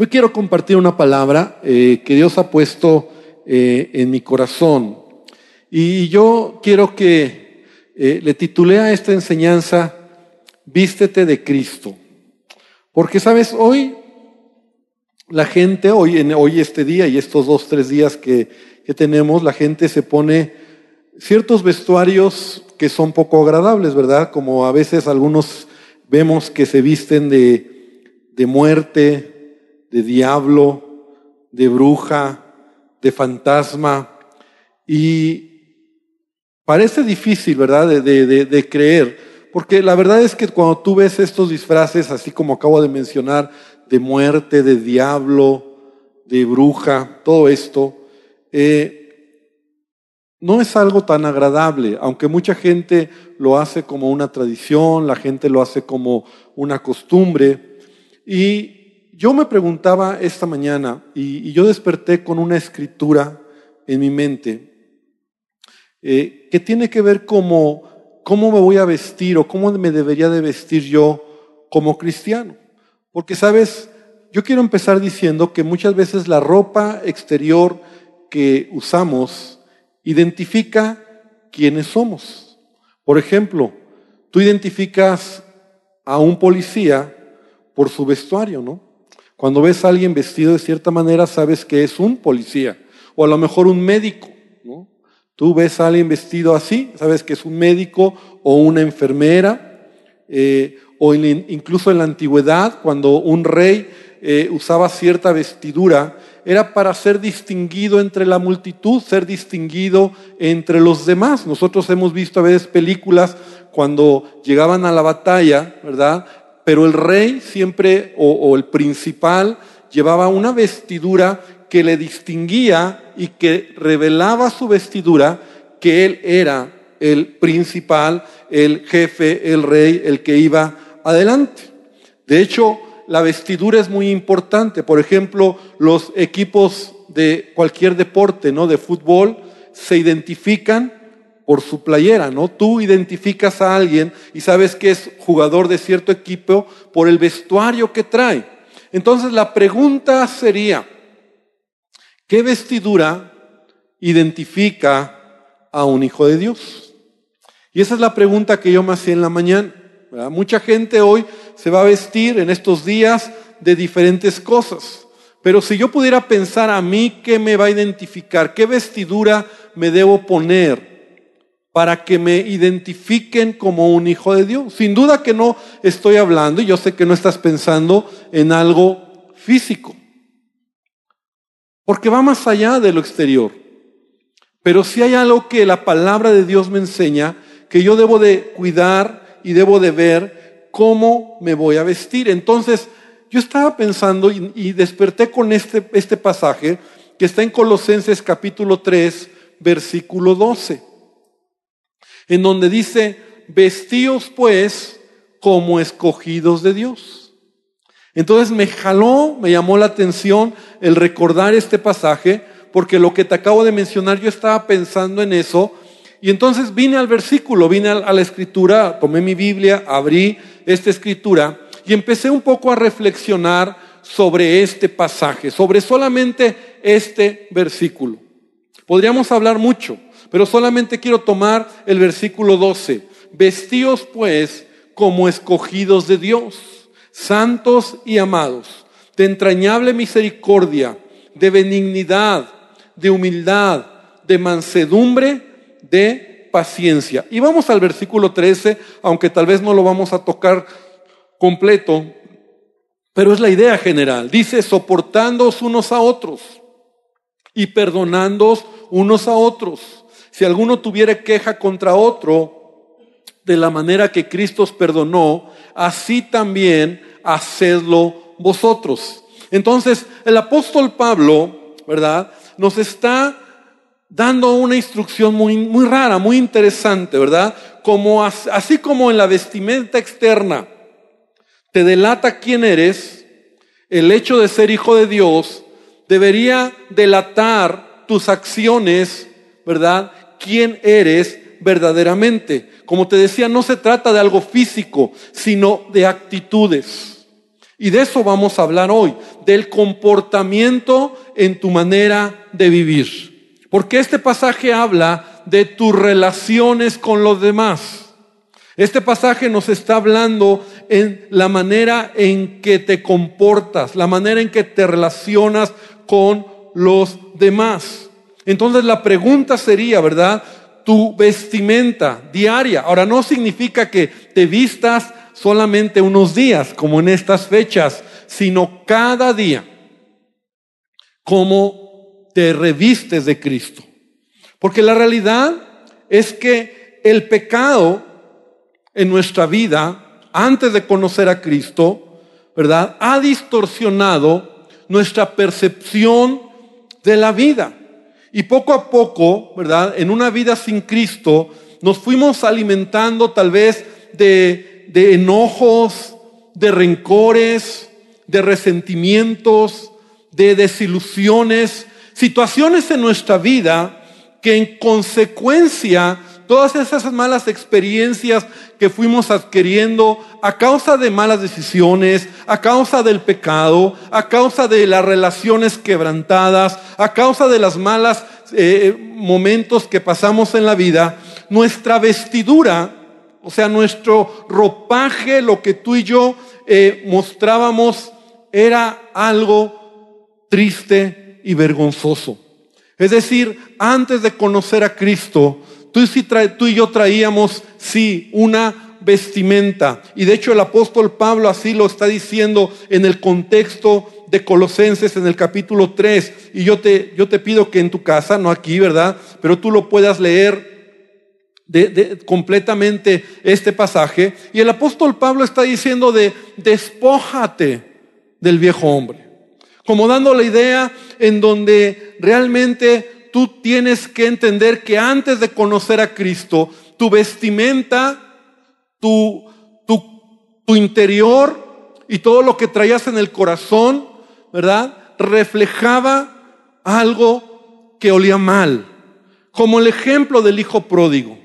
Hoy quiero compartir una palabra eh, que Dios ha puesto eh, en mi corazón. Y yo quiero que eh, le titulé a esta enseñanza, Vístete de Cristo. Porque, sabes, hoy la gente, hoy, en, hoy este día y estos dos, tres días que, que tenemos, la gente se pone ciertos vestuarios que son poco agradables, ¿verdad? Como a veces algunos vemos que se visten de, de muerte, de diablo, de bruja, de fantasma. Y parece difícil, ¿verdad?, de, de, de, creer. Porque la verdad es que cuando tú ves estos disfraces, así como acabo de mencionar, de muerte, de diablo, de bruja, todo esto, eh, no es algo tan agradable, aunque mucha gente lo hace como una tradición, la gente lo hace como una costumbre. Y yo me preguntaba esta mañana y, yo desperté con una escritura en mi mente eh, que tiene que ver como cómo me voy a vestir o cómo me debería de vestir yo como cristiano. Porque, sabes, yo quiero empezar diciendo que muchas veces la ropa exterior que usamos identifica quiénes somos. Por ejemplo, tú identificas a un policía por su vestuario, ¿no? Cuando ves a alguien vestido de cierta manera, sabes que es un policía o a lo mejor un médico. ¿no? Tú ves a alguien vestido así, sabes que es un médico o una enfermera, eh, o incluso en la antigüedad, cuando un rey eh, usaba cierta vestidura, era para ser distinguido entre la multitud, ser distinguido entre los demás. Nosotros hemos visto a veces películas cuando llegaban a la batalla, ¿verdad? Pero el rey siempre, o, el principal, llevaba una vestidura que le distinguía y que revelaba su vestidura que él era el principal, el jefe, el rey, el que iba adelante. De hecho, la vestidura es muy importante. Por ejemplo, los equipos de cualquier deporte, ¿no? De fútbol, se identifican por su playera, ¿no? Tú identificas a alguien y sabes que es jugador de cierto equipo por el vestuario que trae. Entonces la pregunta sería, ¿qué vestidura identifica a un hijo de Dios? Y esa es la pregunta que yo me hacía en la mañana. Mucha gente hoy se va a vestir en estos días de diferentes cosas. Pero si yo pudiera pensar a mí, ¿qué me va a identificar? ¿Qué vestidura me debo poner? Para que me identifiquen como un hijo de Dios. Sin duda que no estoy hablando, y yo sé que no estás pensando en algo físico, porque va más allá de lo exterior. Pero si hay algo que la palabra de Dios me enseña, que yo debo de cuidar y debo de ver cómo me voy a vestir. Entonces, yo estaba pensando y, desperté con este, este pasaje que está en Colosenses capítulo 3, versículo 12 en donde dice, vestíos pues como escogidos de Dios. Entonces me jaló, me llamó la atención el recordar este pasaje, porque lo que te acabo de mencionar, yo estaba pensando en eso, y entonces vine al versículo, vine a la escritura, tomé mi Biblia, abrí esta escritura, y empecé un poco a reflexionar sobre este pasaje, sobre solamente este versículo. Podríamos hablar mucho, pero solamente quiero tomar el versículo 12. Vestíos pues como escogidos de Dios, santos y amados, de entrañable misericordia, de benignidad, de humildad, de mansedumbre, de paciencia. Y vamos al versículo 13, aunque tal vez no lo vamos a tocar completo, pero es la idea general. Dice, soportándoos unos a otros y perdonándoos unos a otros si alguno tuviera queja contra otro, de la manera que Cristo os perdonó, así también hacedlo vosotros. Entonces, el apóstol Pablo, ¿verdad? Nos está dando una instrucción muy, muy rara, muy interesante, ¿verdad? Como, así como en la vestimenta externa te delata quién eres, el hecho de ser hijo de Dios debería delatar tus acciones, ¿verdad? Quién eres verdaderamente. Como te decía, no se trata de algo físico, sino de actitudes. Y de eso vamos a hablar hoy, del comportamiento en tu manera de vivir. Porque este pasaje habla de tus relaciones con los demás. Este pasaje nos está hablando en la manera en que te comportas, la manera en que te relacionas con los demás. Entonces la pregunta sería, ¿verdad? Tu vestimenta diaria. Ahora no significa que te vistas solamente unos días, como en estas fechas, sino cada día, como te revistes de Cristo. Porque la realidad es que el pecado en nuestra vida, antes de conocer a Cristo, ¿verdad? Ha distorsionado nuestra percepción de la vida. Y poco a poco, ¿verdad? En una vida sin Cristo, nos fuimos alimentando tal vez de, de enojos, de rencores, de resentimientos, de desilusiones, situaciones en nuestra vida que en consecuencia todas esas malas experiencias que fuimos adquiriendo a causa de malas decisiones, a causa del pecado, a causa de las relaciones quebrantadas, a causa de las malas eh, momentos que pasamos en la vida, nuestra vestidura, o sea, nuestro ropaje, lo que tú y yo eh, mostrábamos, era algo triste y vergonzoso. Es decir, antes de conocer a Cristo, Tú, y yo traíamos, sí, una vestimenta. Y de hecho el apóstol Pablo así lo está diciendo en el contexto de Colosenses en el capítulo 3. Y yo te, yo te pido que en tu casa, no aquí, ¿verdad? Pero tú lo puedas leer de, completamente este pasaje. Y el apóstol Pablo está diciendo de despójate del viejo hombre. Como dando la idea en donde realmente tú tienes que entender que antes de conocer a Cristo, tu vestimenta, tu, tu, tu interior y todo lo que traías en el corazón, ¿verdad? Reflejaba algo que olía mal. Como el ejemplo del hijo pródigo,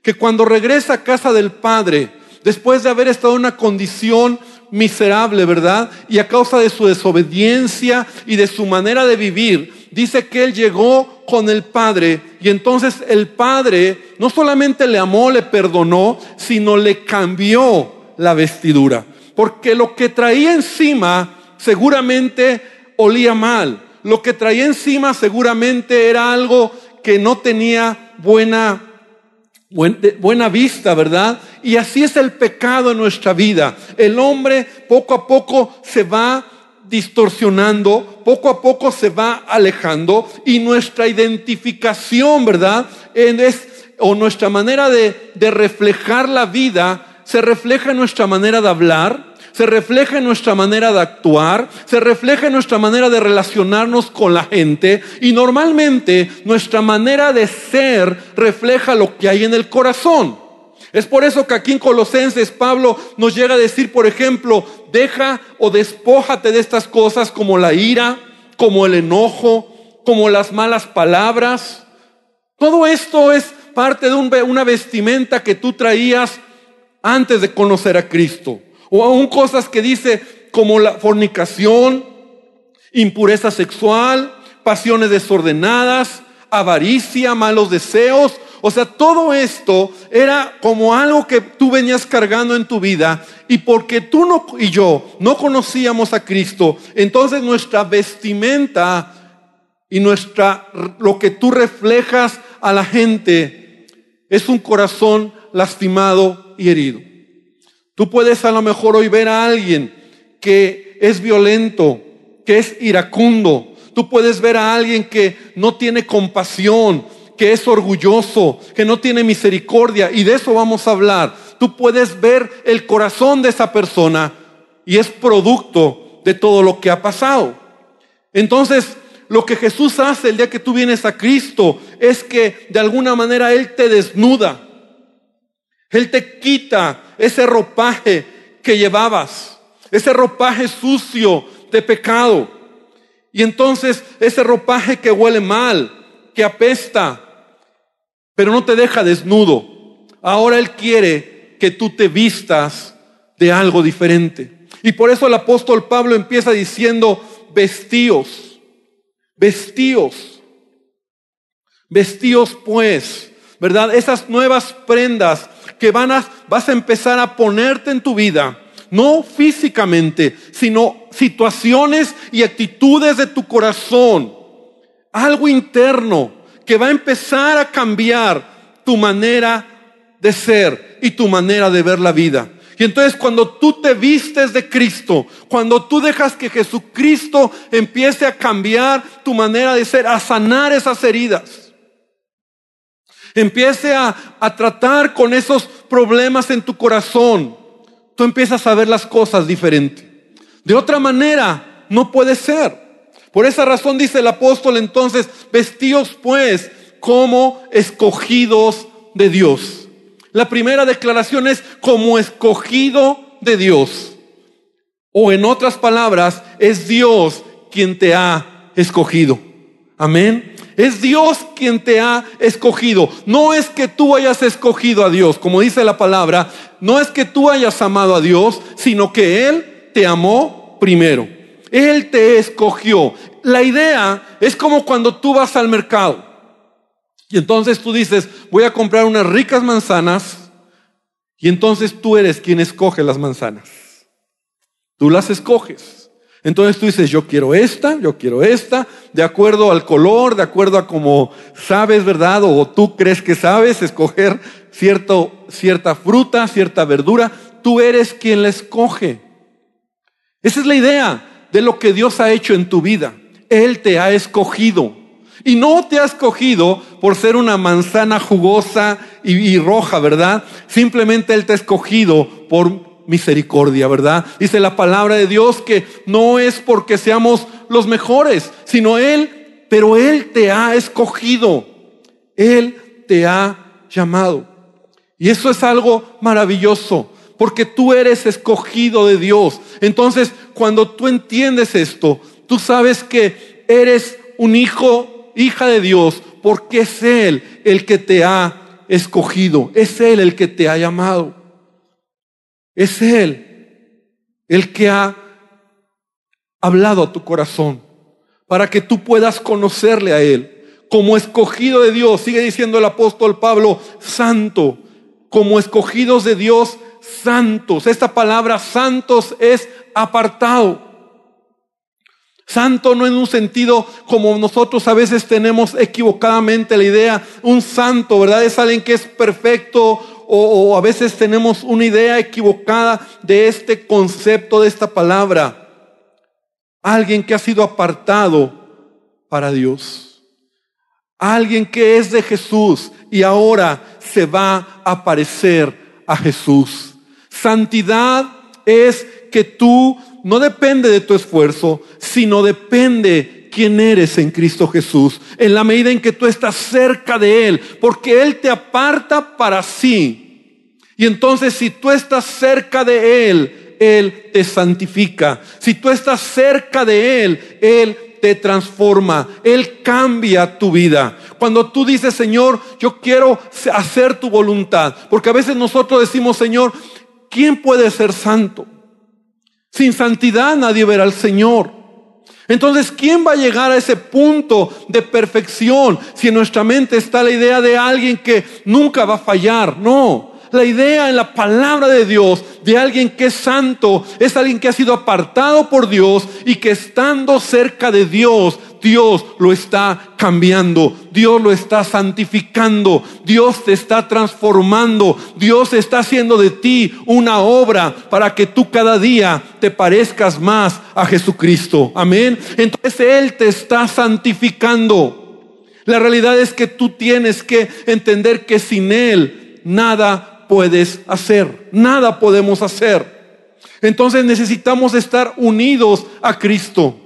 que cuando regresa a casa del padre, después de haber estado en una condición miserable, ¿verdad? Y a causa de su desobediencia y de su manera de vivir, dice que él llegó con el Padre y entonces el Padre no solamente le amó, le perdonó, sino le cambió la vestidura. Porque lo que traía encima seguramente olía mal. Lo que traía encima seguramente era algo que no tenía buena buena vista, ¿verdad? Y así es el pecado en nuestra vida. El hombre poco a poco se va distorsionando, poco a poco se va alejando y nuestra identificación, ¿verdad? Es, o nuestra manera de, de reflejar la vida se refleja en nuestra manera de hablar, se refleja en nuestra manera de actuar, se refleja en nuestra manera de relacionarnos con la gente y normalmente nuestra manera de ser refleja lo que hay en el corazón. Es por eso que aquí en Colosenses Pablo nos llega a decir, por ejemplo, deja o despójate de estas cosas como la ira, como el enojo, como las malas palabras. Todo esto es parte de una vestimenta que tú traías antes de conocer a Cristo. O aún cosas que dice como la fornicación, impureza sexual, pasiones desordenadas, avaricia, malos deseos. O sea, todo esto era como algo que tú venías cargando en tu vida y porque tú no, y yo no conocíamos a Cristo, entonces nuestra vestimenta y nuestra, lo que tú reflejas a la gente es un corazón lastimado y herido. Tú puedes a lo mejor hoy ver a alguien que es violento, que es iracundo. Tú puedes ver a alguien que no tiene compasión, que es orgulloso, que no tiene misericordia. Y de eso vamos a hablar. Tú puedes ver el corazón de esa persona y es producto de todo lo que ha pasado. Entonces, lo que Jesús hace el día que tú vienes a Cristo es que de alguna manera Él te desnuda. Él te quita ese ropaje que llevabas, ese ropaje sucio de pecado. Y entonces ese ropaje que huele mal, que apesta, pero no te deja desnudo. Ahora Él quiere que tú te vistas de algo diferente. Y por eso el apóstol Pablo empieza diciendo, vestíos, vestíos, vestíos pues, ¿verdad? Esas nuevas prendas que van a, vas a empezar a ponerte en tu vida, no físicamente, sino situaciones y actitudes de tu corazón, algo interno que va a empezar a cambiar tu manera de ser y tu manera de ver la vida. Y entonces cuando tú te vistes de Cristo, cuando tú dejas que Jesucristo empiece a cambiar tu manera de ser, a sanar esas heridas, empiece a, tratar con esos problemas en tu corazón, tú empiezas a ver las cosas diferente. De otra manera, no puede ser. Por esa razón dice el apóstol entonces, vestíos pues como escogidos de Dios. La primera declaración es como escogido de Dios. O en otras palabras, es Dios quien te ha escogido. Amén. Es Dios quien te ha escogido. No es que tú hayas escogido a Dios, como dice la palabra. No es que tú hayas amado a Dios, sino que Él te amó primero. Él te escogió. La idea es como cuando tú vas al mercado. Y entonces tú dices, voy a comprar unas ricas manzanas y entonces tú eres quien escoge las manzanas. Tú las escoges. Entonces tú dices, yo quiero esta, yo quiero esta, de acuerdo al color, de acuerdo a cómo sabes, ¿verdad? O tú crees que sabes escoger cierto, cierta fruta, cierta verdura. Tú eres quien la escoge. Esa es la idea de lo que Dios ha hecho en tu vida. Él te ha escogido. Y no te ha escogido por ser una manzana jugosa y, roja, ¿verdad? Simplemente Él te ha escogido por misericordia, ¿verdad? Dice la palabra de Dios que no es porque seamos los mejores, sino Él, pero Él te ha escogido. Él te ha llamado. Y eso es algo maravilloso, porque tú eres escogido de Dios. Entonces, cuando tú entiendes esto, tú sabes que eres un hijo hija de Dios, porque es Él el que te ha escogido, es Él el que te ha llamado, es Él el que ha hablado a tu corazón para que tú puedas conocerle a Él. Como escogido de Dios, sigue diciendo el apóstol Pablo, santo, como escogidos de Dios, santos. Esta palabra santos es apartado. Santo no en un sentido como nosotros a veces tenemos equivocadamente la idea. Un santo, ¿verdad? Es alguien que es perfecto o, a veces tenemos una idea equivocada de este concepto, de esta palabra. Alguien que ha sido apartado para Dios. Alguien que es de Jesús y ahora se va a parecer a Jesús. Santidad es que tú no depende de tu esfuerzo, sino depende quién eres en Cristo Jesús, en la medida en que tú estás cerca de Él, porque Él te aparta para sí. Y entonces si tú estás cerca de Él, Él te santifica. Si tú estás cerca de Él, Él te transforma, Él cambia tu vida. Cuando tú dices, Señor, yo quiero hacer tu voluntad, porque a veces nosotros decimos, Señor, ¿quién puede ser santo? Sin santidad nadie verá al Señor. Entonces, ¿quién va a llegar a ese punto de perfección si en nuestra mente está la idea de alguien que nunca va a fallar? No. La idea en la palabra de Dios de alguien que es santo es alguien que ha sido apartado por Dios y que estando cerca de Dios Dios lo está cambiando, Dios lo está santificando, Dios te está transformando, Dios está haciendo de ti una obra para que tú cada día te parezcas más a Jesucristo. Amén. Entonces Él te está santificando. La realidad es que tú tienes que entender que sin Él nada puedes hacer, nada podemos hacer. Entonces necesitamos estar unidos a Cristo.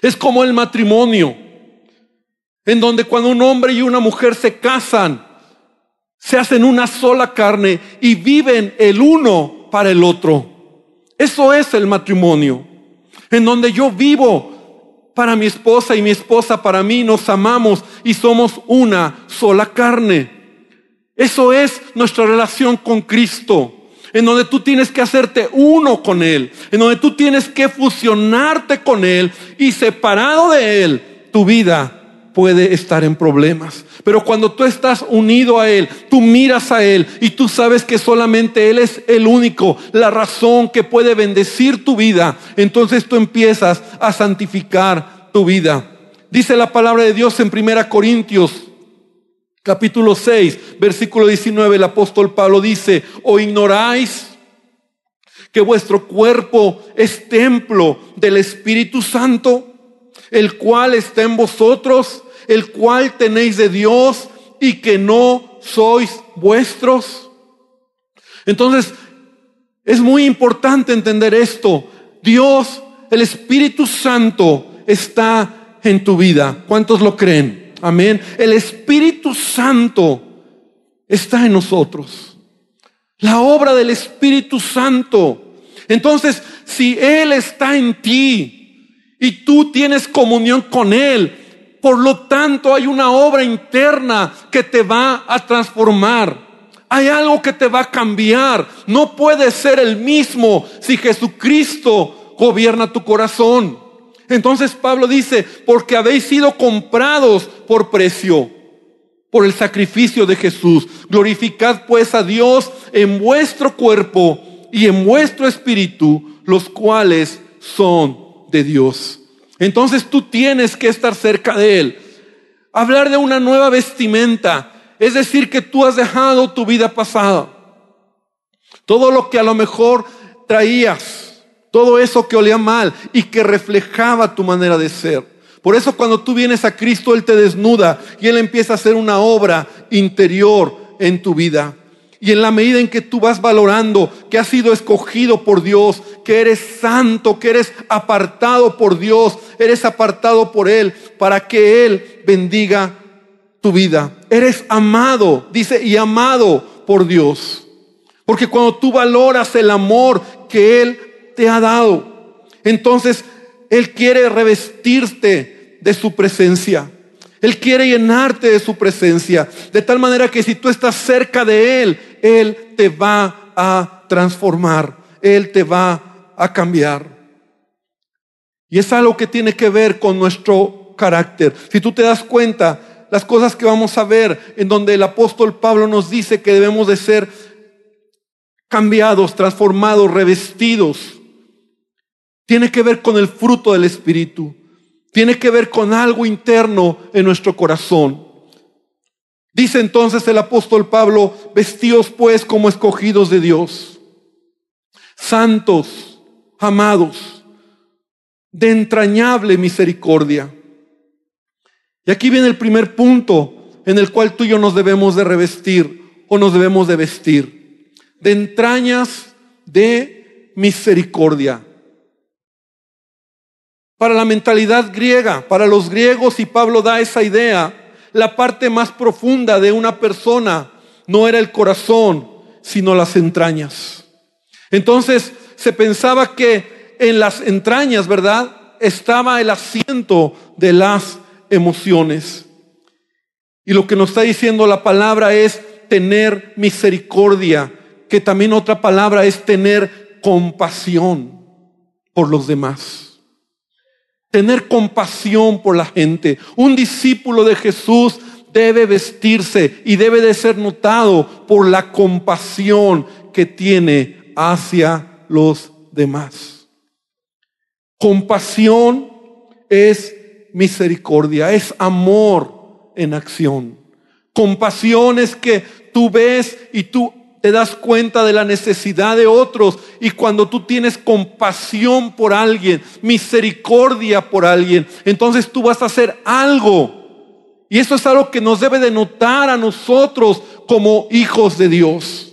Es como el matrimonio, en donde cuando un hombre y una mujer se casan, se hacen una sola carne y viven el uno para el otro. Eso es el matrimonio, en donde yo vivo para mi esposa y mi esposa para mí, nos amamos y somos una sola carne. Eso es nuestra relación con Cristo. En donde tú tienes que hacerte uno con Él, en donde tú tienes que fusionarte con Él y separado de Él, tu vida puede estar en problemas. Pero cuando tú estás unido a Él, tú miras a Él y tú sabes que solamente Él es el único, la razón que puede bendecir tu vida, entonces tú empiezas a santificar tu vida. Dice la palabra de Dios en Primera Corintios capítulo 6, versículo 19, el apóstol Pablo dice, ¿o ignoráis que vuestro cuerpo es templo del Espíritu Santo, el cual está en vosotros, el cual tenéis de Dios y que no sois vuestros? Entonces, es muy importante entender esto. Dios, el Espíritu Santo, está en tu vida. ¿Cuántos lo creen? Amén. El Espíritu Santo está en nosotros. La obra del Espíritu Santo. Entonces, si Él está en ti y tú tienes comunión con Él, por lo tanto hay una obra interna que te va a transformar. Hay algo que te va a cambiar. No puedes ser el mismo si Jesucristo gobierna tu corazón. Entonces Pablo dice, porque habéis sido comprados por precio, por el sacrificio de Jesús. Glorificad pues a Dios en vuestro cuerpo y en vuestro espíritu, los cuales son de Dios. Entonces tú tienes que estar cerca de Él. Hablar de una nueva vestimenta, es decir, que tú has dejado tu vida pasada. Todo lo que a lo mejor traías, todo eso que olía mal y que reflejaba tu manera de ser. Por eso cuando tú vienes a Cristo, Él te desnuda y Él empieza a hacer una obra interior en tu vida. Y en la medida en que tú vas valorando que has sido escogido por Dios, que eres santo, que eres apartado por Dios, eres apartado por Él para que Él bendiga tu vida. Eres amado, dice, y amado por Dios. Porque cuando tú valoras el amor que Él te ha dado. Entonces, Él quiere revestirte de su presencia. Él quiere llenarte de su presencia. De tal manera que si tú estás cerca de Él, Él te va a transformar. Él te va a cambiar. Y es algo que tiene que ver con nuestro carácter. Si tú te das cuenta, las cosas que vamos a ver en donde el apóstol Pablo nos dice que debemos de ser cambiados, transformados, revestidos tiene que ver con el fruto del Espíritu. Tiene que ver con algo interno en nuestro corazón. Dice entonces el apóstol Pablo, vestidos pues como escogidos de Dios, santos, amados, de entrañable misericordia. Y aquí viene el primer punto en el cual tú y yo nos debemos de revestir o nos debemos de vestir. De entrañas de misericordia para la mentalidad griega, para los griegos, y Pablo da esa idea, la parte más profunda de una persona no era el corazón, sino las entrañas. Entonces se pensaba que en las entrañas, ¿verdad? Estaba el asiento de las emociones. Y lo que nos está diciendo la palabra es tener misericordia, que también otra palabra es tener compasión por los demás tener compasión por la gente. Un discípulo de Jesús debe vestirse y debe de ser notado por la compasión que tiene hacia los demás. Compasión es misericordia, es amor en acción. Compasión es que tú ves y tú te das cuenta de la necesidad de otros y cuando tú tienes compasión por alguien, misericordia por alguien, entonces tú vas a hacer algo. Y eso es algo que nos debe de notar a nosotros como hijos de Dios.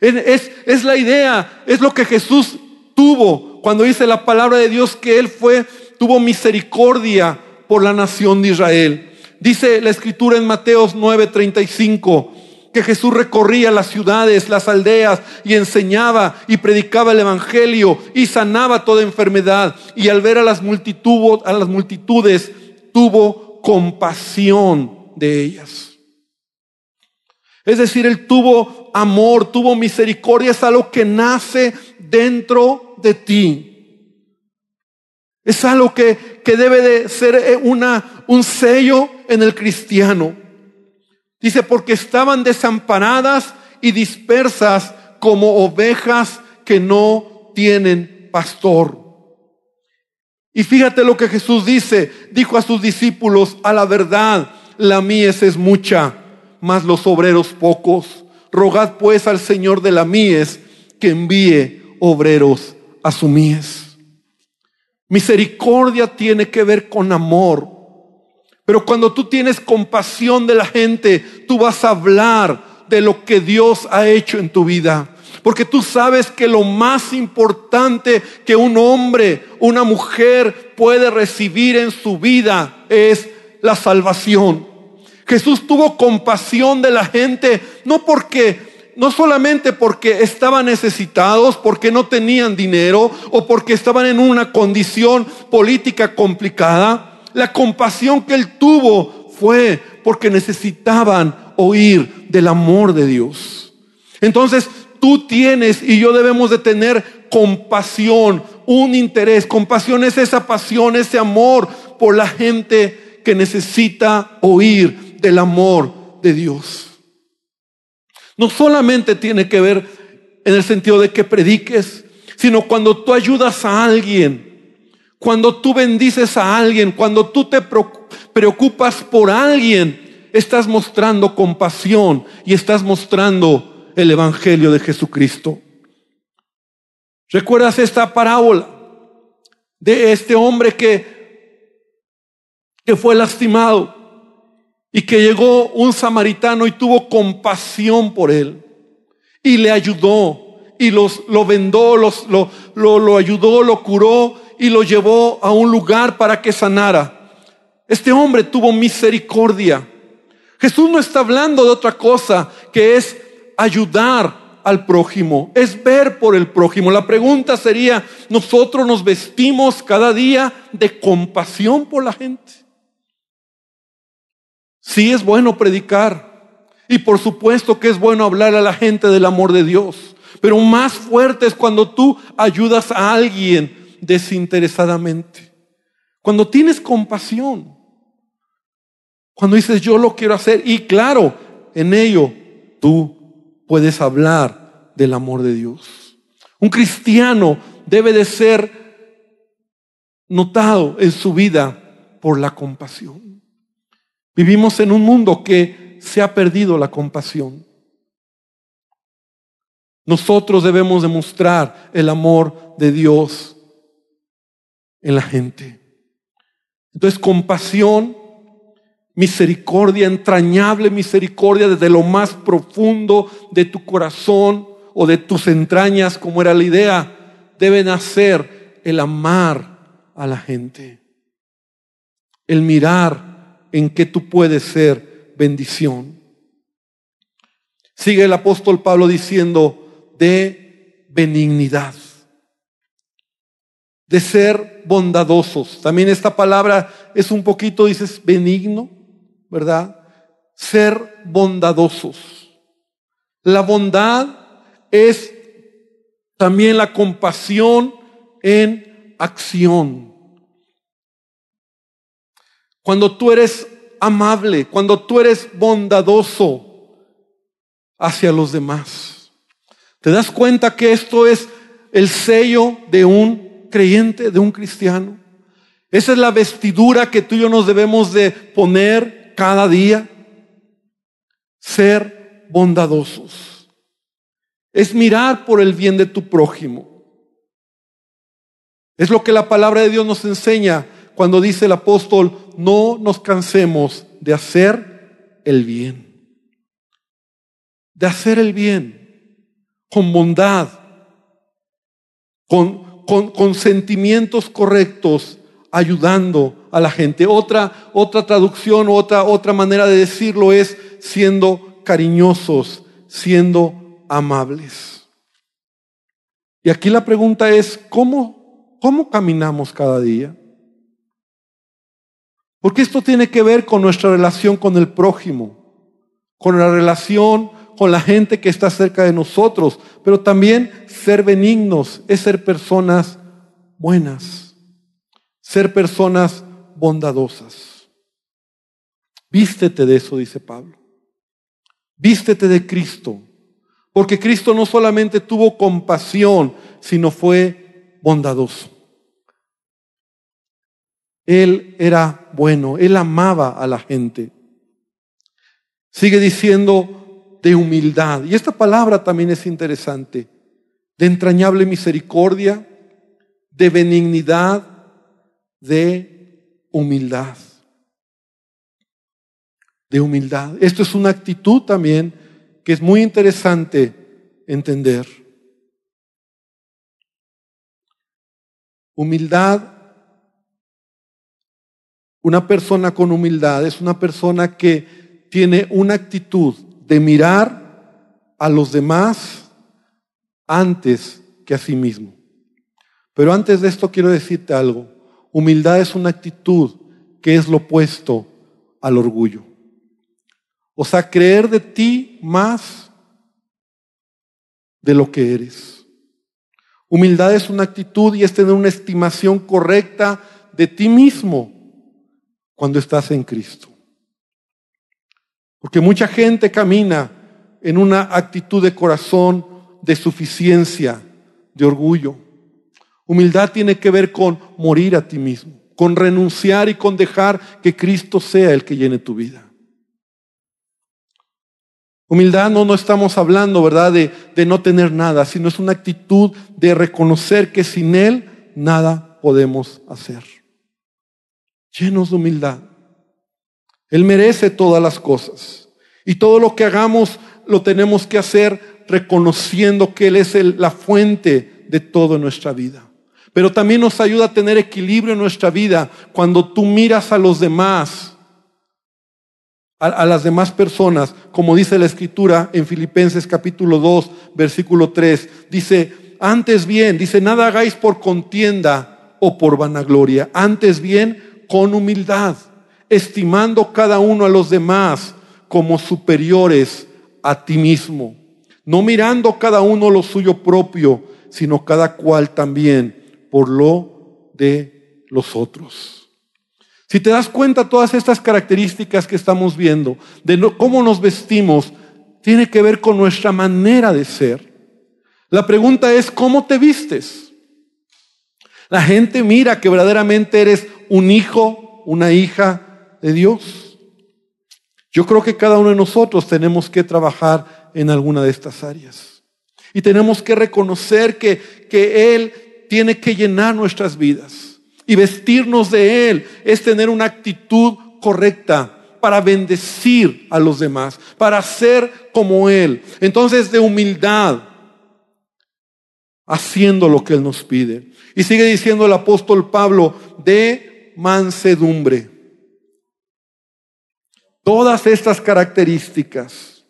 Es, es la idea, es lo que Jesús tuvo cuando dice la palabra de Dios que Él fue, tuvo misericordia por la nación de Israel. Dice la escritura en Mateos 9:35 que Jesús recorría las ciudades, las aldeas y enseñaba y predicaba el evangelio y sanaba toda enfermedad y al ver a las multitudes, a las multitudes tuvo compasión de ellas. Es decir, Él tuvo amor, tuvo misericordia, es algo que nace dentro de ti. Es algo que, que debe de ser una, un sello en el cristiano. Dice, porque estaban desamparadas y dispersas como ovejas que no tienen pastor. Y fíjate lo que Jesús dice, dijo a sus discípulos, a la verdad, la mies es mucha, mas los obreros pocos. Rogad pues al Señor de la mies que envíe obreros a su mies. Misericordia tiene que ver con amor. Pero cuando tú tienes compasión de la gente, tú vas a hablar de lo que Dios ha hecho en tu vida. Porque tú sabes que lo más importante que un hombre, una mujer puede recibir en su vida es la salvación. Jesús tuvo compasión de la gente, no porque no solamente porque estaban necesitados, porque no tenían dinero o porque estaban en una condición política complicada. La compasión que él tuvo fue porque necesitaban oír del amor de Dios. Entonces, tú tienes y yo debemos de tener compasión, un interés. Compasión es esa pasión, ese amor por la gente que necesita oír del amor de Dios. No solamente tiene que ver en el sentido de que prediques, sino cuando tú ayudas a alguien, cuando tú bendices a alguien, cuando tú te preocupas por alguien, estás mostrando compasión y estás mostrando el Evangelio de Jesucristo. ¿Recuerdas esta parábola de este hombre que, que fue lastimado? Y que llegó un samaritano y tuvo compasión por él. Y le ayudó. Y los, lo vendó, los, lo, lo, lo ayudó, lo curó y lo llevó a un lugar para que sanara. Este hombre tuvo misericordia. Jesús no está hablando de otra cosa que es ayudar al prójimo, es ver por el prójimo. La pregunta sería, ¿nosotros nos vestimos cada día de compasión por la gente? Sí es bueno predicar y por supuesto que es bueno hablar a la gente del amor de Dios, pero más fuerte es cuando tú ayudas a alguien desinteresadamente, cuando tienes compasión, cuando dices yo lo quiero hacer y claro, en ello tú puedes hablar del amor de Dios. Un cristiano debe de ser notado en su vida por la compasión. Vivimos en un mundo que se ha perdido la compasión. Nosotros debemos demostrar el amor de Dios en la gente. Entonces, compasión, misericordia, entrañable misericordia desde lo más profundo de tu corazón o de tus entrañas, como era la idea, debe nacer el amar a la gente, el mirar en que tú puedes ser bendición. Sigue el apóstol Pablo diciendo de benignidad, de ser bondadosos. También esta palabra es un poquito, dices, benigno, ¿verdad? Ser bondadosos. La bondad es también la compasión en acción. Cuando tú eres amable, cuando tú eres bondadoso hacia los demás. ¿Te das cuenta que esto es el sello de un creyente, de un cristiano? Esa es la vestidura que tú y yo nos debemos de poner cada día. Ser bondadosos. Es mirar por el bien de tu prójimo. Es lo que la palabra de Dios nos enseña cuando dice el apóstol, no nos cansemos de hacer el bien. De hacer el bien con bondad, con, con, sentimientos correctos, ayudando a la gente. Otra, otra traducción, otra, otra manera de decirlo es siendo cariñosos, siendo amables. Y aquí la pregunta es, ¿cómo, cómo caminamos cada día? Porque esto tiene que ver con nuestra relación con el prójimo, con la relación con la gente que está cerca de nosotros, pero también ser benignos es ser personas buenas, ser personas bondadosas. Vístete de eso, dice Pablo. Vístete de Cristo, porque Cristo no solamente tuvo compasión, sino fue bondadoso. Él era bueno, él amaba a la gente. Sigue diciendo de humildad. Y esta palabra también es interesante. De entrañable misericordia, de benignidad, de humildad. De humildad. Esto es una actitud también que es muy interesante entender. Humildad una persona con humildad es una persona que tiene una actitud de mirar a los demás antes que a sí mismo. Pero antes de esto quiero decirte algo. Humildad es una actitud que es lo opuesto al orgullo. O sea, creer de ti más de lo que eres. Humildad es una actitud y es tener una estimación correcta de ti mismo cuando estás en Cristo. Porque mucha gente camina en una actitud de corazón de suficiencia, de orgullo. Humildad tiene que ver con morir a ti mismo, con renunciar y con dejar que Cristo sea el que llene tu vida. Humildad no, no estamos hablando, ¿verdad?, de, de no tener nada, sino es una actitud de reconocer que sin Él nada podemos hacer llenos de humildad. Él merece todas las cosas. Y todo lo que hagamos lo tenemos que hacer reconociendo que Él es la fuente de toda nuestra vida. Pero también nos ayuda a tener equilibrio en nuestra vida cuando tú miras a los demás, a, a las demás personas, como dice la escritura en Filipenses capítulo 2, versículo 3. Dice, antes bien, dice, nada hagáis por contienda o por vanagloria, antes bien con humildad, estimando cada uno a los demás como superiores a ti mismo, no mirando cada uno lo suyo propio, sino cada cual también por lo de los otros. Si te das cuenta, todas estas características que estamos viendo, de cómo nos vestimos, tiene que ver con nuestra manera de ser. La pregunta es, ¿cómo te vistes? La gente mira que verdaderamente eres un hijo, una hija de Dios. Yo creo que cada uno de nosotros tenemos que trabajar en alguna de estas áreas. Y tenemos que reconocer que, que Él tiene que llenar nuestras vidas. Y vestirnos de Él es tener una actitud correcta para bendecir a los demás, para ser como Él. Entonces, de humildad, haciendo lo que Él nos pide. Y sigue diciendo el apóstol Pablo, de mansedumbre. Todas estas características.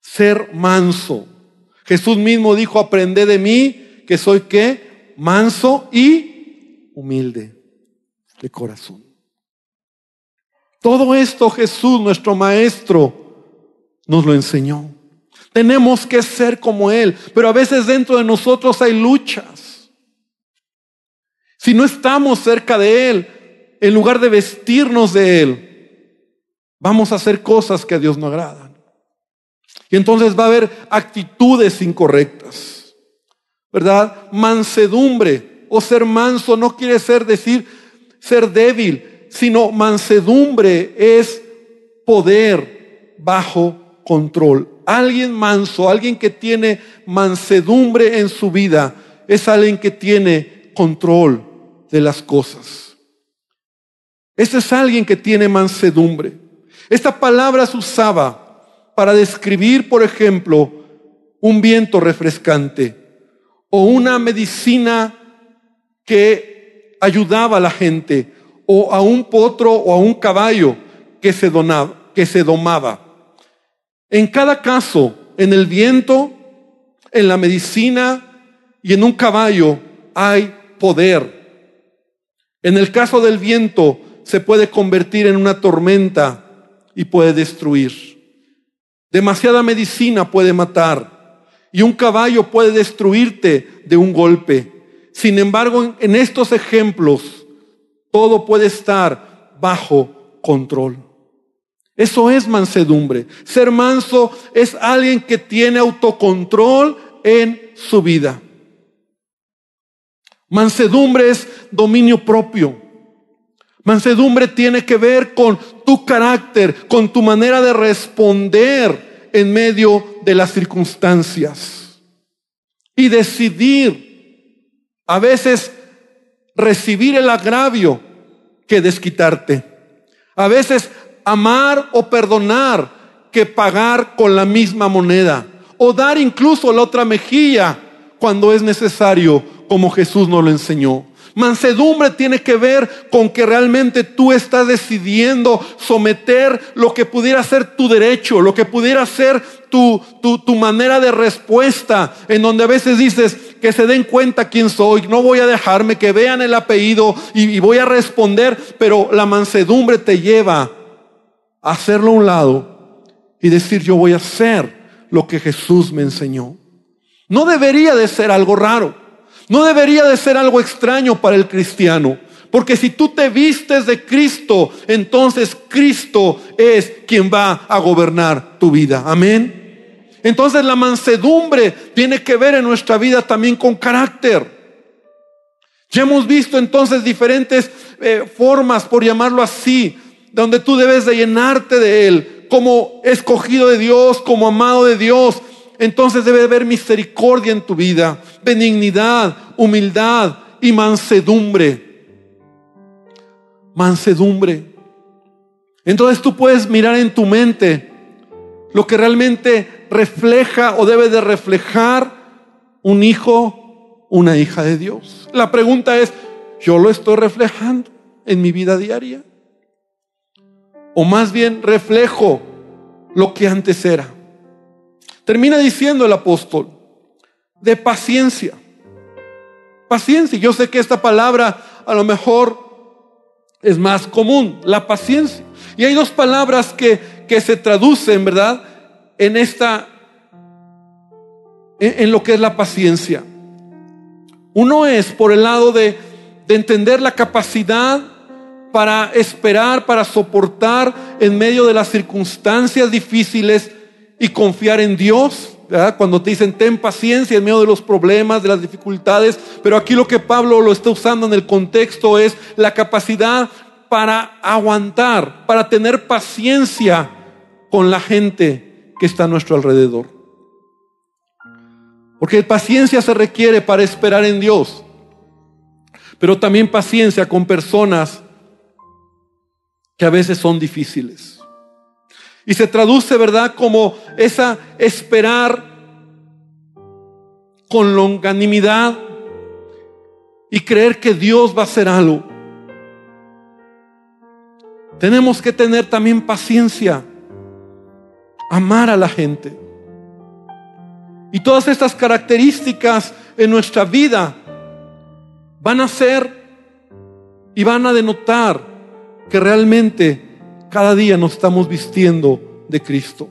Ser manso. Jesús mismo dijo, aprende de mí, que soy qué? Manso y humilde de corazón. Todo esto Jesús, nuestro Maestro, nos lo enseñó. Tenemos que ser como Él, pero a veces dentro de nosotros hay luchas. Si no estamos cerca de Él, en lugar de vestirnos de Él, vamos a hacer cosas que a Dios no agradan. Y entonces va a haber actitudes incorrectas, ¿verdad? Mansedumbre o ser manso no quiere ser decir ser débil, sino mansedumbre es poder bajo control. Alguien manso, alguien que tiene mansedumbre en su vida, es alguien que tiene control de las cosas. Ese es alguien que tiene mansedumbre. Esta palabra se usaba para describir, por ejemplo, un viento refrescante o una medicina que ayudaba a la gente o a un potro o a un caballo que se, donaba, que se domaba. En cada caso, en el viento, en la medicina y en un caballo hay poder. En el caso del viento se puede convertir en una tormenta y puede destruir. Demasiada medicina puede matar y un caballo puede destruirte de un golpe. Sin embargo, en estos ejemplos, todo puede estar bajo control. Eso es mansedumbre. Ser manso es alguien que tiene autocontrol en su vida. Mansedumbre es dominio propio. Mansedumbre tiene que ver con tu carácter, con tu manera de responder en medio de las circunstancias. Y decidir a veces recibir el agravio que desquitarte. A veces amar o perdonar que pagar con la misma moneda. O dar incluso la otra mejilla cuando es necesario, como Jesús nos lo enseñó. Mansedumbre tiene que ver con que realmente tú estás decidiendo someter lo que pudiera ser tu derecho, lo que pudiera ser tu, tu, manera de respuesta, en donde a veces dices que se den cuenta quién soy, no voy a dejarme, que vean el apellido y, y voy a responder, pero la mansedumbre te lleva a hacerlo a un lado y decir yo voy a hacer lo que Jesús me enseñó. No debería de ser algo raro. No debería de ser algo extraño para el cristiano. Porque si tú te vistes de Cristo, entonces Cristo es quien va a gobernar tu vida. Amén. Entonces la mansedumbre tiene que ver en nuestra vida también con carácter. Ya hemos visto entonces diferentes eh, formas, por llamarlo así, donde tú debes de llenarte de Él, como escogido de Dios, como amado de Dios, entonces debe haber misericordia en tu vida, benignidad, humildad y mansedumbre. Mansedumbre. Entonces tú puedes mirar en tu mente lo que realmente refleja o debe de reflejar un hijo, una hija de Dios. La pregunta es, ¿yo lo estoy reflejando en mi vida diaria? O más bien reflejo lo que antes era. Termina diciendo el apóstol, de paciencia. Paciencia. Yo sé que esta palabra a lo mejor es más común, la paciencia. Y hay dos palabras que, que se traducen, ¿verdad? En esta, en, lo que es la paciencia. Uno es por el lado de, de entender la capacidad para esperar, para soportar en medio de las circunstancias difíciles y confiar en Dios. Cuando te dicen ten paciencia en medio de los problemas, de las dificultades, pero aquí lo que Pablo lo está usando en el contexto es la capacidad para aguantar, para tener paciencia con la gente que está a nuestro alrededor. Porque paciencia se requiere para esperar en Dios, pero también paciencia con personas que a veces son difíciles. Y se traduce, ¿verdad?, como esa esperar con longanimidad y creer que Dios va a hacer algo. Tenemos que tener también paciencia, amar a la gente. Y todas estas características en nuestra vida van a ser y van a denotar que realmente cada día nos estamos vistiendo de Cristo.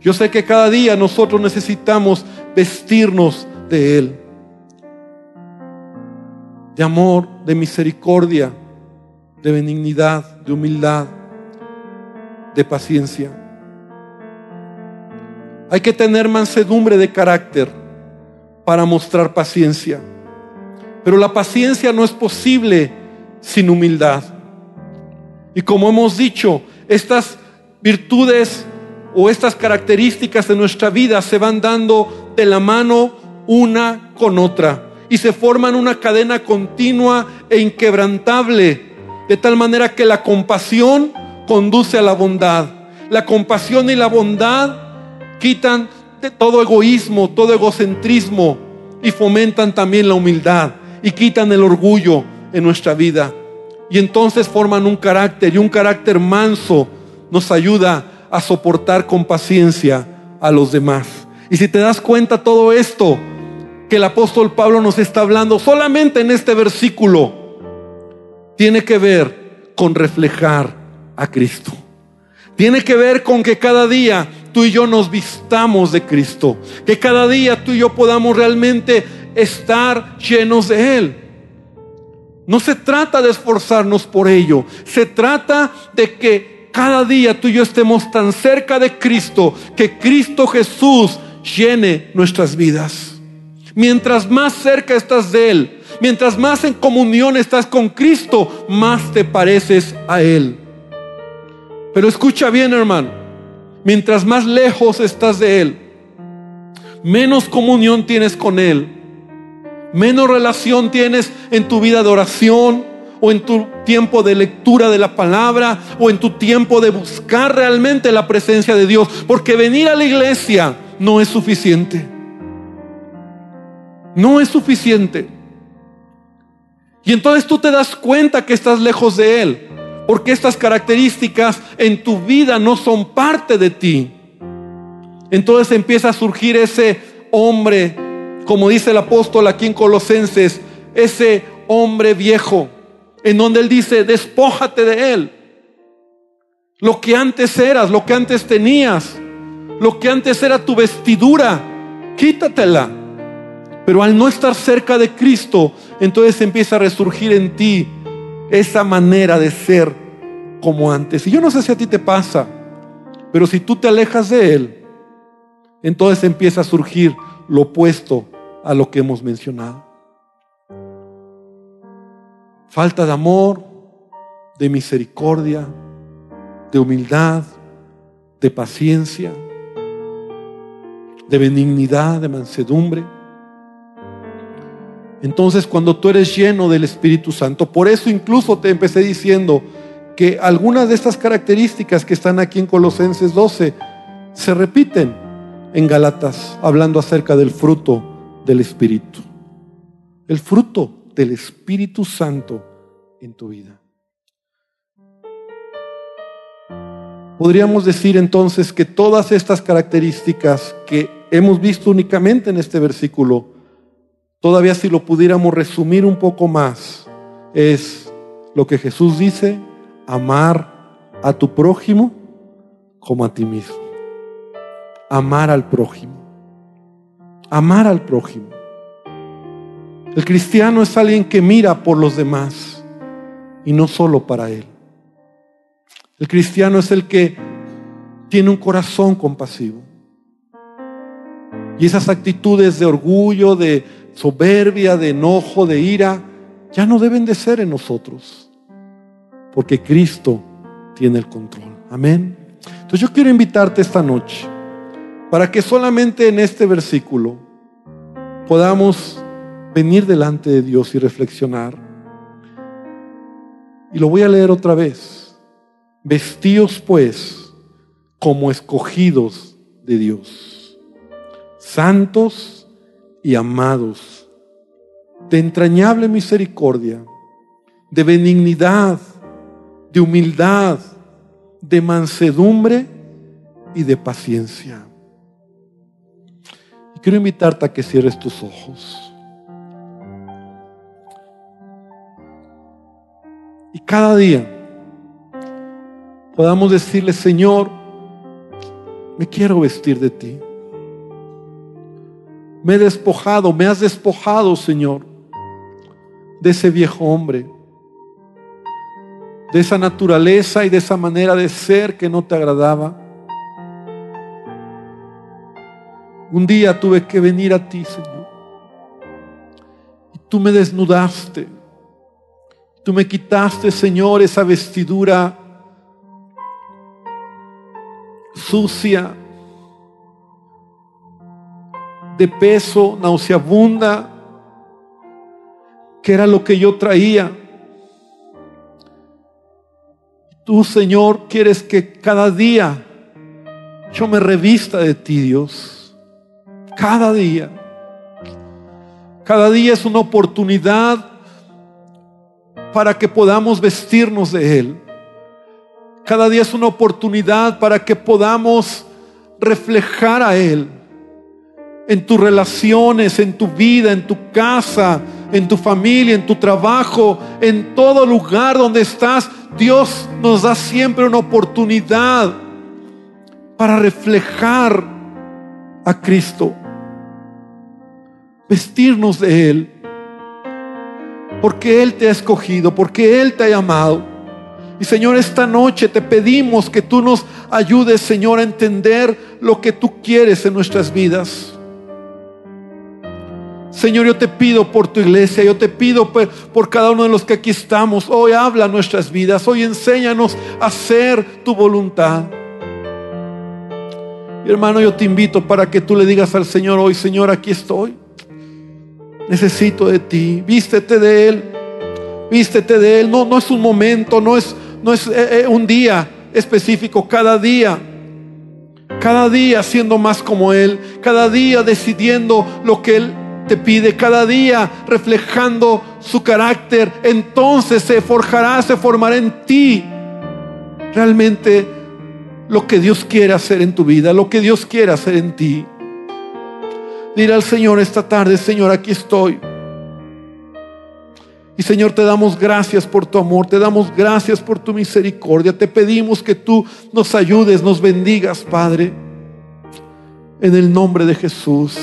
Yo sé que cada día nosotros necesitamos vestirnos de Él. De amor, de misericordia, de benignidad, de humildad, de paciencia. Hay que tener mansedumbre de carácter para mostrar paciencia. Pero la paciencia no es posible sin humildad. Y como hemos dicho, estas virtudes o estas características de nuestra vida se van dando de la mano una con otra y se forman una cadena continua e inquebrantable, de tal manera que la compasión conduce a la bondad. La compasión y la bondad quitan de todo egoísmo, todo egocentrismo y fomentan también la humildad y quitan el orgullo en nuestra vida. Y entonces forman un carácter y un carácter manso nos ayuda a soportar con paciencia a los demás. Y si te das cuenta todo esto que el apóstol Pablo nos está hablando solamente en este versículo, tiene que ver con reflejar a Cristo. Tiene que ver con que cada día tú y yo nos vistamos de Cristo. Que cada día tú y yo podamos realmente estar llenos de Él. No se trata de esforzarnos por ello. Se trata de que cada día tú y yo estemos tan cerca de Cristo que Cristo Jesús llene nuestras vidas. Mientras más cerca estás de Él, mientras más en comunión estás con Cristo, más te pareces a Él. Pero escucha bien, hermano. Mientras más lejos estás de Él, menos comunión tienes con Él, menos relación tienes en tu vida de oración o en tu tiempo de lectura de la palabra o en tu tiempo de buscar realmente la presencia de Dios. Porque venir a la iglesia no es suficiente. No es suficiente. Y entonces tú te das cuenta que estás lejos de Él porque estas características en tu vida no son parte de ti. Entonces empieza a surgir ese hombre, como dice el apóstol aquí en Colosenses, ese hombre viejo, en donde él dice, despójate de él. Lo que antes eras, lo que antes tenías, lo que antes era tu vestidura, quítatela. Pero al no estar cerca de Cristo, entonces empieza a resurgir en ti esa manera de ser como antes. Y yo no sé si a ti te pasa, pero si tú te alejas de Él, entonces empieza a surgir lo opuesto a lo que hemos mencionado. Falta de amor, de misericordia, de humildad, de paciencia, de benignidad, de mansedumbre. Entonces cuando tú eres lleno del Espíritu Santo, por eso incluso te empecé diciendo que algunas de estas características que están aquí en Colosenses 12 se repiten en Galatas, hablando acerca del fruto del Espíritu. El fruto del Espíritu Santo en tu vida. Podríamos decir entonces que todas estas características que hemos visto únicamente en este versículo, Todavía si lo pudiéramos resumir un poco más, es lo que Jesús dice, amar a tu prójimo como a ti mismo. Amar al prójimo. Amar al prójimo. El cristiano es alguien que mira por los demás y no solo para él. El cristiano es el que tiene un corazón compasivo. Y esas actitudes de orgullo, de soberbia, de enojo, de ira, ya no deben de ser en nosotros, porque Cristo tiene el control. Amén. Entonces yo quiero invitarte esta noche para que solamente en este versículo podamos venir delante de Dios y reflexionar. Y lo voy a leer otra vez. Vestíos pues como escogidos de Dios, santos y amados, de entrañable misericordia, de benignidad, de humildad, de mansedumbre y de paciencia. Y quiero invitarte a que cierres tus ojos. Y cada día podamos decirle, Señor, me quiero vestir de ti. Me he despojado, me has despojado, Señor, de ese viejo hombre, de esa naturaleza y de esa manera de ser que no te agradaba. Un día tuve que venir a ti, Señor. Y tú me desnudaste. Tú me quitaste, Señor, esa vestidura sucia, de peso, nauseabunda, que era lo que yo traía. Tú, Señor, quieres que cada día yo me revista de ti, Dios. Cada día. Cada día es una oportunidad para que podamos vestirnos de Él. Cada día es una oportunidad para que podamos reflejar a Él en tus relaciones, en tu vida, en tu casa, en tu familia, en tu trabajo, en todo lugar donde estás. Dios nos da siempre una oportunidad para reflejar a Cristo, vestirnos de Él, porque Él te ha escogido, porque Él te ha llamado. Y Señor, esta noche te pedimos que tú nos ayudes, Señor, a entender lo que tú quieres en nuestras vidas. Señor, yo te pido por tu iglesia, yo te pido por, cada uno de los que aquí estamos. Hoy habla nuestras vidas, hoy enséñanos a hacer tu voluntad. hermano, yo te invito para que tú le digas al Señor hoy, Señor, aquí estoy. Necesito de ti, vístete de Él, vístete de Él. No, no es un momento, no es, no es eh, eh, un día específico, cada día. Cada día siendo más como Él, cada día decidiendo lo que Él te pide cada día reflejando su carácter, entonces se forjará, se formará en ti realmente lo que Dios quiere hacer en tu vida, lo que Dios quiere hacer en ti. Dile al Señor esta tarde, Señor, aquí estoy. Y Señor, te damos gracias por tu amor, te damos gracias por tu misericordia. Te pedimos que tú nos ayudes, nos bendigas, Padre, en el nombre de Jesús.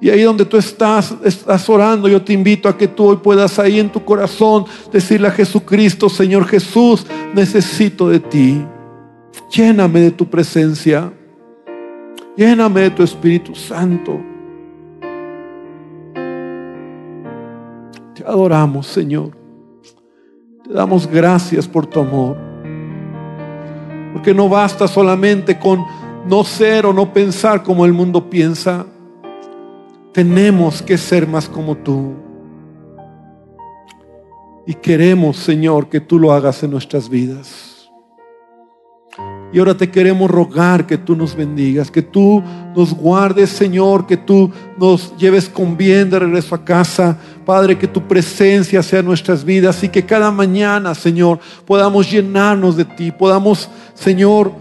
Y ahí donde tú estás, estás orando, yo te invito a que tú hoy puedas ahí en tu corazón decirle a Jesucristo, Señor Jesús, necesito de ti. Lléname de tu presencia. Lléname de tu Espíritu Santo. Te adoramos, Señor. Te damos gracias por tu amor. Porque no basta solamente con no ser o no pensar como el mundo piensa. Tenemos que ser más como tú. Y queremos, Señor, que tú lo hagas en nuestras vidas. Y ahora te queremos rogar que tú nos bendigas, que tú nos guardes, Señor, que tú nos lleves con bien de regreso a casa. Padre, que tu presencia sea en nuestras vidas y que cada mañana, Señor, podamos llenarnos de ti, podamos, Señor,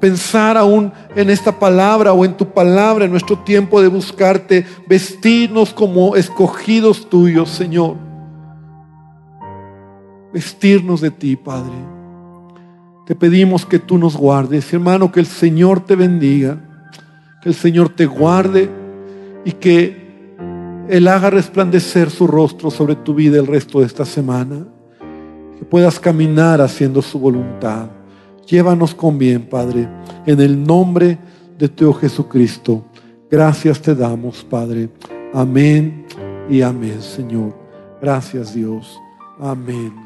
pensar aún en esta palabra o en tu palabra en nuestro tiempo de buscarte, vestirnos como escogidos tuyos, Señor. Vestirnos de ti, Padre. Te pedimos que tú nos guardes, hermano, que el Señor te bendiga, que el Señor te guarde y que Él haga resplandecer su rostro sobre tu vida el resto de esta semana, que puedas caminar haciendo su voluntad. Llévanos con bien, Padre, en el nombre de tu Jesucristo. Gracias te damos, Padre. Amén y amén, Señor. Gracias, Dios. Amén.